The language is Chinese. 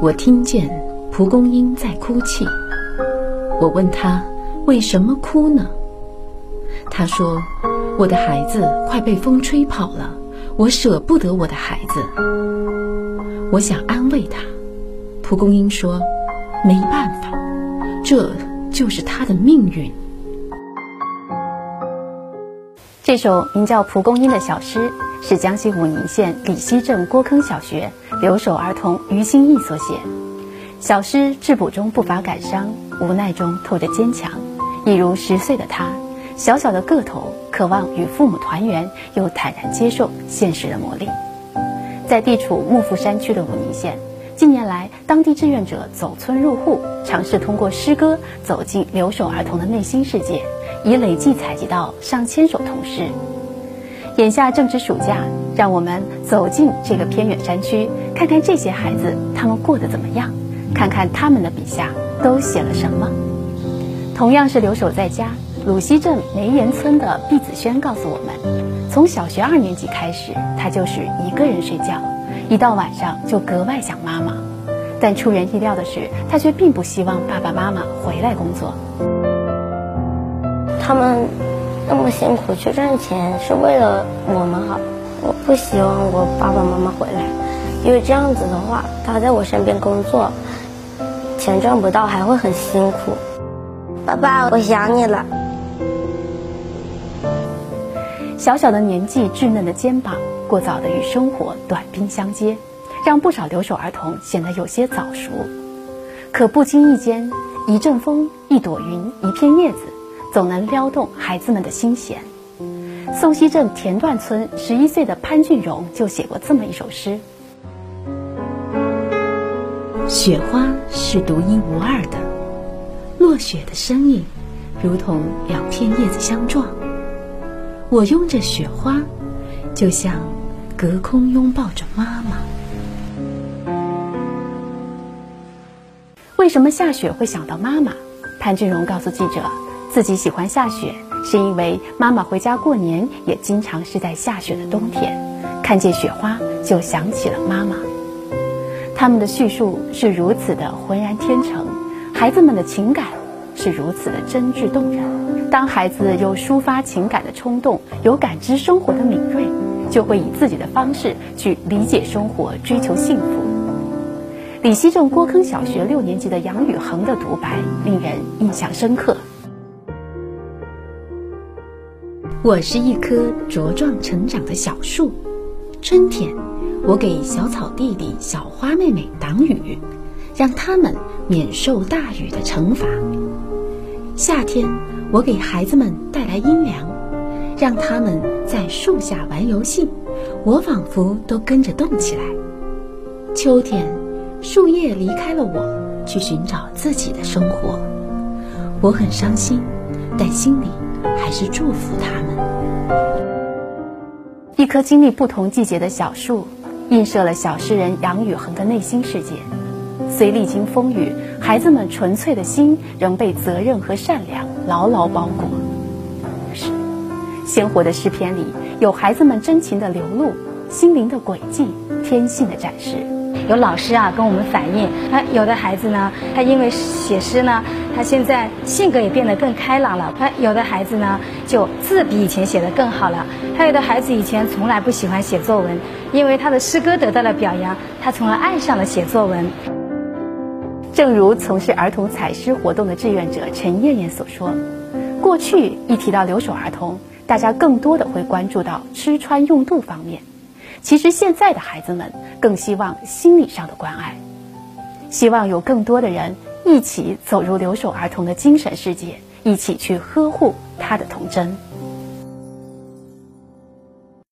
我听见蒲公英在哭泣。我问他为什么哭呢？他说：“我的孩子快被风吹跑了，我舍不得我的孩子。”我想安慰他。蒲公英说：“没办法，这就是他的命运。”这首名叫《蒲公英》的小诗是江西武宁县李溪镇郭坑小学留守儿童于新义所写。小诗质朴中不乏感伤，无奈中透着坚强。一如十岁的他，小小的个头，渴望与父母团圆，又坦然接受现实的磨砺。在地处幕阜山区的武宁县，近年来，当地志愿者走村入户，尝试通过诗歌走进留守儿童的内心世界。已累计采集到上千首童诗。眼下正值暑假，让我们走进这个偏远山区，看看这些孩子他们过得怎么样，看看他们的笔下都写了什么。同样是留守在家，鲁溪镇梅岩村的毕子轩告诉我们，从小学二年级开始，他就是一个人睡觉，一到晚上就格外想妈妈。但出人意料的是，他却并不希望爸爸妈妈回来工作。他们那么辛苦去赚钱，是为了我们好。我不希望我爸爸妈妈回来，因为这样子的话，他在我身边工作，钱赚不到，还会很辛苦。爸爸，我想你了。小小的年纪，稚嫩的肩膀，过早的与生活短兵相接，让不少留守儿童显得有些早熟。可不经意间，一阵风，一朵云，一片叶子。总能撩动孩子们的心弦。宋溪镇田段村十一岁的潘俊荣就写过这么一首诗：雪花是独一无二的，落雪的声音如同两片叶子相撞。我拥着雪花，就像隔空拥抱着妈妈。为什么下雪会想到妈妈？潘俊荣告诉记者。自己喜欢下雪，是因为妈妈回家过年也经常是在下雪的冬天，看见雪花就想起了妈妈。他们的叙述是如此的浑然天成，孩子们的情感是如此的真挚动人。当孩子有抒发情感的冲动，有感知生活的敏锐，就会以自己的方式去理解生活，追求幸福。李溪镇郭坑小学六年级的杨宇恒的独白令人印象深刻。我是一棵茁壮成长的小树，春天，我给小草地里小花妹妹挡雨，让他们免受大雨的惩罚；夏天，我给孩子们带来阴凉，让他们在树下玩游戏，我仿佛都跟着动起来；秋天，树叶离开了我，去寻找自己的生活，我很伤心，但心里。还是祝福他们。一棵经历不同季节的小树，映射了小诗人杨宇恒的内心世界。虽历经风雨，孩子们纯粹的心仍被责任和善良牢牢包裹。是，鲜活的诗篇里有孩子们真情的流露，心灵的轨迹，天性的展示。有老师啊跟我们反映，他有的孩子呢，他因为写诗呢，他现在性格也变得更开朗了。他有的孩子呢，就字比以前写的更好了。还有的孩子以前从来不喜欢写作文，因为他的诗歌得到了表扬，他从而爱上了写作文。正如从事儿童采诗活动的志愿者陈艳艳所说，过去一提到留守儿童，大家更多的会关注到吃穿用度方面。其实现在的孩子们更希望心理上的关爱，希望有更多的人一起走入留守儿童的精神世界，一起去呵护他的童真。